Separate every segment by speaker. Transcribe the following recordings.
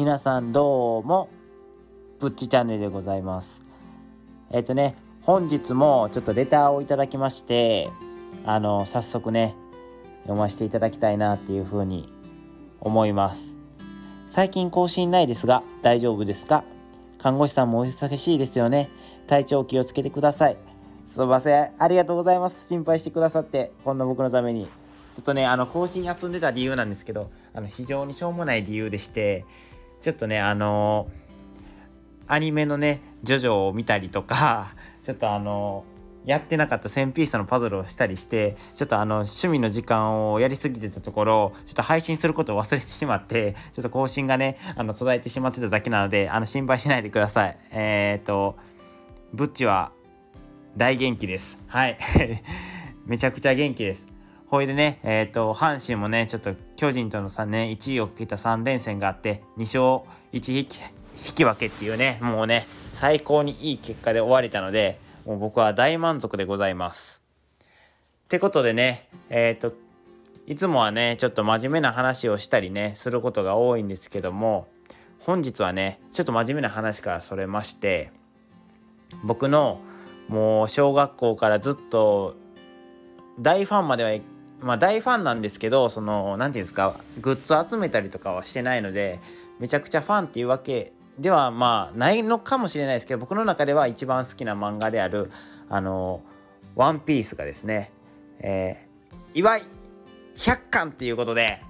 Speaker 1: 皆さんどうも、ぶっちチャンネルでございます。えっ、ー、とね、本日もちょっとレターをいただきまして、あの、早速ね、読ませていただきたいなっていうふうに思います。最近更新ないですが、大丈夫ですか？看護師さんもお忙しいですよね？体調気をつけてください。すいません。ありがとうございます。心配してくださって、こんな僕のために。ちょっとね、あの、更新休んでた理由なんですけど、あの、非常にしょうもない理由でして、ちょっとね、あのアニメのね、ジョジョを見たりとか、ちょっとあのやってなかった1000ピースのパズルをしたりしてちょっとあの趣味の時間をやりすぎてたところちょっと配信することを忘れてしまってちょっと更新がねあの途絶えてしまってただけなのであの心配しないでください。えっ、とブッチは大元気です。はい。めちゃくちゃ元気です。ほいでね、えっ、ー、と、阪神もね、ちょっと巨人との3年、1位を切った3連戦があって、2勝1引き引き分けっていうね、もうね、最高にいい結果で終われたので、もう僕は大満足でございます。ってことでね、えっ、ー、と、いつもはね、ちょっと真面目な話をしたりね、することが多いんですけども、本日はね、ちょっと真面目な話からそれまして、僕のもう小学校からずっと大ファンまではいまあ大ファンなんですけどその何て言うんですかグッズ集めたりとかはしてないのでめちゃくちゃファンっていうわけではまあないのかもしれないですけど僕の中では一番好きな漫画であるあの「ワンピースがですね、えー、祝い100巻っていうことで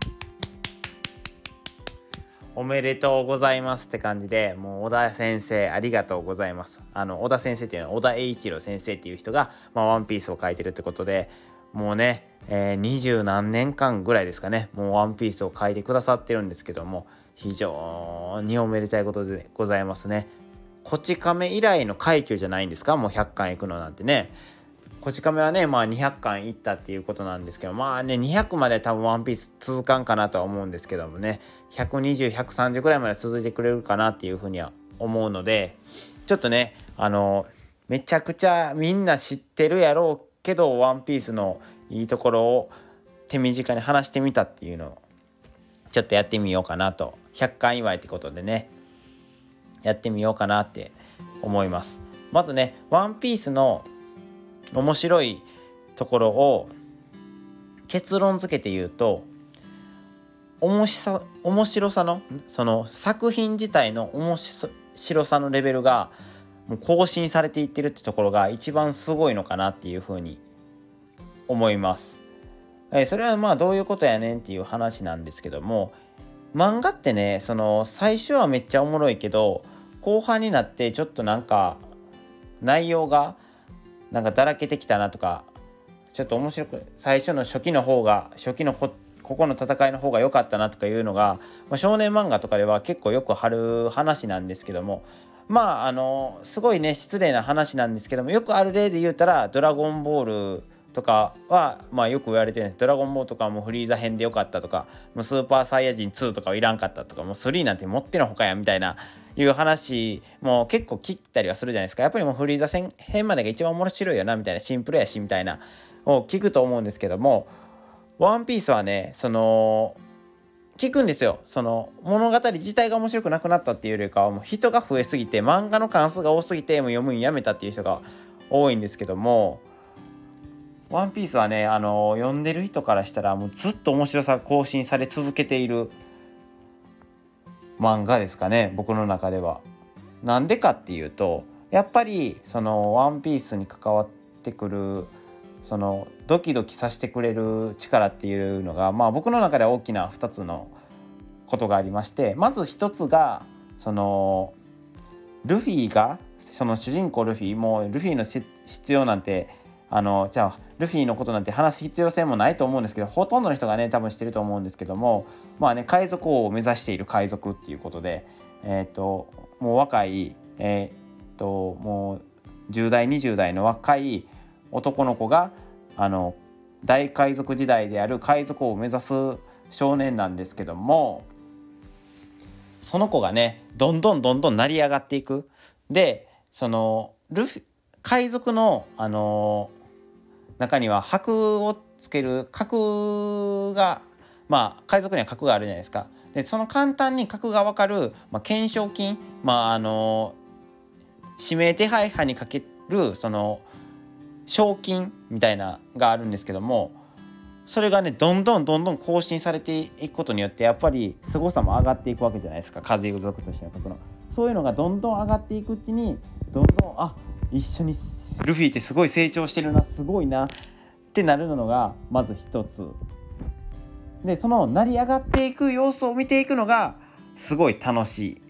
Speaker 1: おめでとうございますって感じでもう小田先生ありがとうございます。あの小田先生っていうのは小田栄一郎先生っていう人が、まあ、ワンピースを書いてるってことでもうね二十、何年間ぐらいですかね。もうワンピースを書いてくださってるんですけども非常におめでたいことでございますね。こち亀以来の快挙じゃないんですか？もう100巻いくのなんてね。こち亀はねまあ200巻いったっていうことなんですけどまあね200まで多分ワンピース続かんかなとは思うんですけどもね。120130ぐらいまで続いてくれるかなっていうふうには思うのでちょっとねあのめちゃくちゃみんな知ってるやろうけどワンピースのいいところを手短に話してみたっていうのをちょっとやってみようかなと。100巻祝いってことでね。やってみようかなって思います。まずねワンピースの面白いところを結論付けて言うと面白さ面白さのその作品自体の面白さのレベルがもう更新されていってるってところが一番すごいのかなっていうふうに思います。えそれはまあどういうことやねんっていう話なんですけども漫画ってねその最初はめっちゃおもろいけど後半になってちょっとなんか内容がなんかだらけてきたなとかちょっと面白く最初の初期の方が初期のこここの戦いの方が良かったなとかいうのが、まあ、少年漫画とかでは結構よく貼る話なんですけどもまああのすごいね失礼な話なんですけどもよくある例で言うたら「ドラゴンボール」とかは、まあ、よく言われてるドラゴンボールとかもフリーザ編でよかったとかもうスーパーサイヤ人2とかはいらんかったとかもう3なんて持ってのほかやみたいないう話も結構切ったりはするじゃないですか。やっぱりもうフリーザ編までが一番面白いよなみたいなシンプルやしみたいな。を聞くと思うんですけどもワンピースはねその聞くんですよその物語自体が面白くなくなったっていうよりかはもう人が増えすぎて漫画の関数が多すぎてもう読むんやめたっていう人が多いんですけどもワンピースはね、あの読んでる人からしたらもうずっと面白さが更新され続けている漫画ですかね、僕の中では。なんでかっていうと、やっぱりそのワンピースに関わってくるそのドキドキさせてくれる力っていうのがまあ僕の中では大きな2つのことがありましてまず1つがそのルフィがその主人公ルフィもうルフィの必要なんてあのじゃあルフィのことなんて話す必要性もないと思うんですけどほとんどの人がね多分知ってると思うんですけどもまあね海賊王を目指している海賊っていうことでえっ、ー、ともう若いえっ、ー、ともう10代20代の若い男の子があの大海賊時代である海賊を目指す少年なんですけどもその子がねどんどんどんどん成り上がっていく。でそのルフィ海賊のあの中には箔をつける角がまあ海賊には角があるじゃないですか。でその簡単に格が分かる、まあ、懸賞金まああの指名手配犯にかけるその賞金みたいながあるんですけどもそれがねどんどんどんどん更新されていくことによってやっぱり凄さも上がっていくわけじゃないですか。風俗としての格の。そういうのがどんどん上がっていくうちにどんどんあ一緒にルフィってすごい成長してるなすごいなってなるのがまず一つ。でその成り上がっていく様子を見ていくのがすごい楽しい。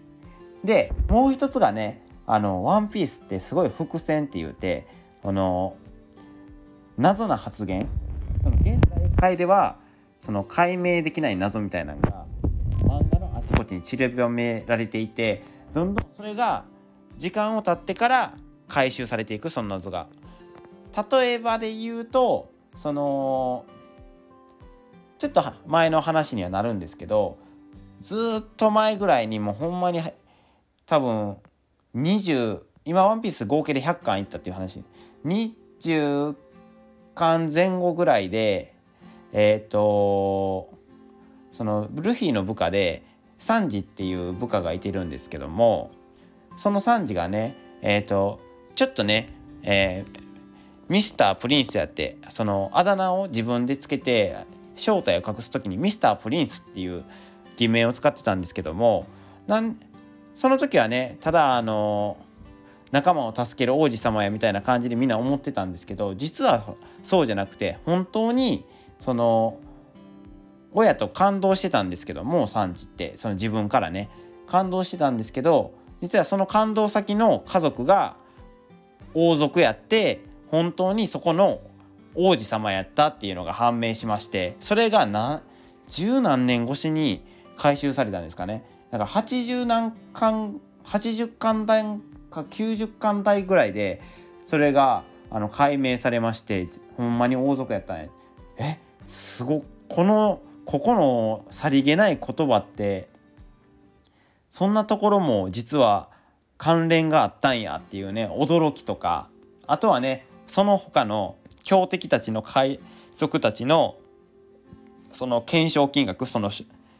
Speaker 1: でもう一つがねあの「ワンピースってすごい伏線って言うてあの謎な発言その現代界ではその解明できない謎みたいなのが漫画のあちこちに散りばめられていてどんどんそれが時間を経ってから回収されていくその謎が。例えばで言うとそのちょっと前の話にはなるんですけどずっと前ぐらいにもうほんまに多分20今「ワンピース合計で100巻いったっていう話20巻前後ぐらいでえっ、ー、とそのルフィの部下でサンジっていう部下がいてるんですけどもそのサンジがねえっ、ー、とちょっとね、えー、ミスタープリンスやってそのあだ名を自分でつけて正体を隠す時にミスタープリンスっていう偽名を使ってたんですけどもなんその時はねただあの仲間を助ける王子様やみたいな感じでみんな思ってたんですけど実はそうじゃなくて本当にその親と感動してたんですけどもサンジってその自分からね。感動してたんですけど実はその感動先の家族が王族やって本当にそこの王子様やったっていうのが判明しましてそれが何十何年越しに回収されたんですかね。だから80何巻80巻台か90巻台ぐらいでそれがあの解明されましてほんまに王族やったねえすごこのここのさりげない言葉ってそんなところも実は関連があったんやっていうね驚きとか。あとはねその他の強敵たちの海賊たちのその懸賞金額その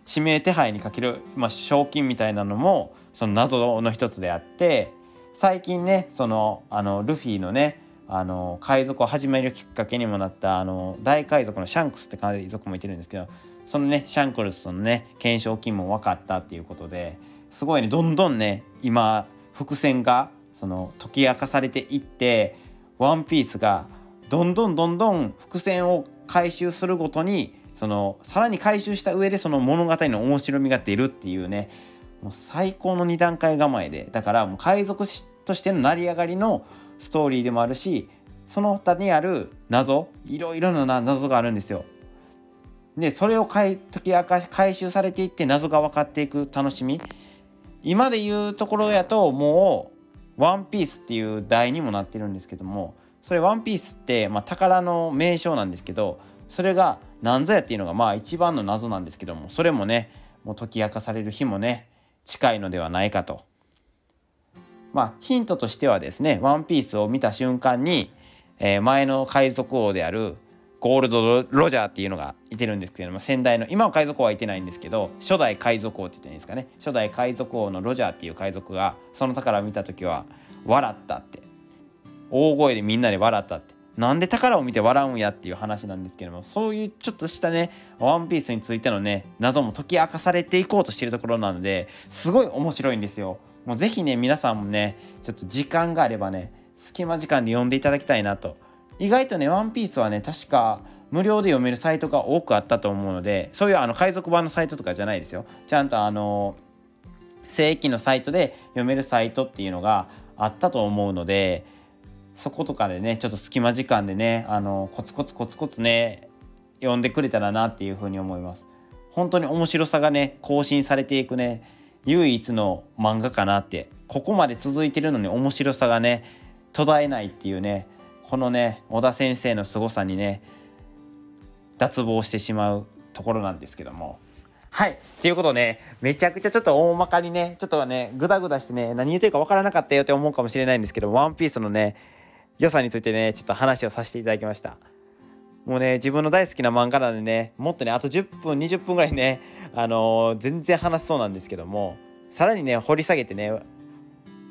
Speaker 1: 指名手配にかける、まあ、賞金みたいなのもその謎の一つであって最近ねそのあのルフィのねあの海賊を始めるきっかけにもなったあの大海賊のシャンクスって海賊もいてるんですけどそのねシャンクルスのね懸賞金も分かったっていうことですごいねどんどんね今伏線がその解き明かされていってワンピースがどんどんどんどん伏線を回収するごとにそのさらに回収した上でその物語の面白みが出るっていうねもう最高の2段階構えでだからもう海賊としての成り上がりのストーリーでもあるしその他にある謎いろいろな謎があるんですよ。でそれを解き明かし回収されていって謎が分かっていく楽しみ今で言うところやともうワンピースっていう題にもなってるんですけどもそれワンピースって、まあ、宝の名称なんですけどそれが何ぞやっていうのがまあ一番の謎なんですけどもそれもねもう解き明かされる日もね近いのではないかと。まあヒントとしてはですねワンピースを見た瞬間に、えー、前の海賊王であるゴールドロジャーっていうのがいてるんですけども先代の今は海賊王はいてないんですけど初代海賊王って言っていいんですかね。初代海賊王のロジャーっていう海賊がその宝を見た時は笑ったって。大声でみんなで笑ったって。なんで宝を見て笑うんやっていう話なんですけどもそういうちょっとしたねワンピースについてのね謎も解き明かされていこうとしてるところなのですごい面白いんですよもう是非ね皆さんもねちょっと時間があればね隙間時間で読んでいただきたいなと意外とね、ワンピースはね、確か無料で読めるサイトが多くあったと思うので、そういうあの海賊版のサイトとかじゃないですよ。ちゃんとあの、正規のサイトで読めるサイトっていうのがあったと思うので、そことかでね、ちょっと隙間時間でね、あの、コツコツコツコツね、読んでくれたらなっていうふうに思います。本当に面白さがね、更新されていくね、唯一の漫画かなって、ここまで続いてるのに面白さがね、途絶えないっていうね、このね小田先生の凄さにね脱帽してしまうところなんですけども。はい。ということで、ね、めちゃくちゃちょっと大まかにね、ちょっとね、グダグダしてね、何言ってるかわからなかったよって思うかもしれないんですけど、ワンピースのね、良さについてね、ちょっと話をさせていただきました。もうね自分の大好きな漫画なんでねもっとねあと10分20分ぐらいねあのー、全然話せそうなんですけどもさらにね掘り下げてね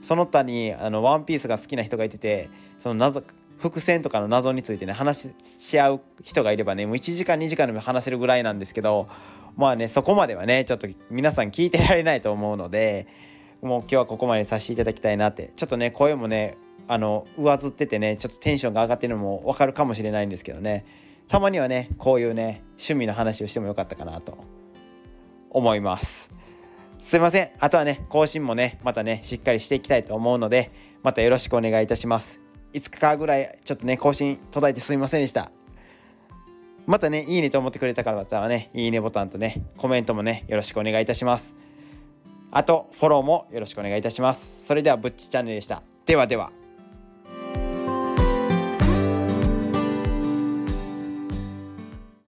Speaker 1: その他にあのワンピースが好きな人がいててその謎伏線とかの謎についてね話し合う人がいればねもう1時間2時間でも話せるぐらいなんですけどまあねそこまではねちょっと皆さん聞いてられないと思うのでもう今日はここまでさせていただきたいなってちょっとね声もねあの上ずっててねちょっとテンションが上がってるのも分かるかもしれないんですけどね。たまにはねこういうね趣味の話をしてもよかったかなと思います。すいません。あとはね更新もねまたねしっかりしていきたいと思うのでまたよろしくお願いいたします。5日ぐらいちょっとね更新途絶えてすみませんでした。またねいいねと思ってくれた方はねいいねボタンとねコメントもねよろしくお願いいたします。あとフォローもよろしくお願いいたします。それではぶっちチャンネルでした。ではでは。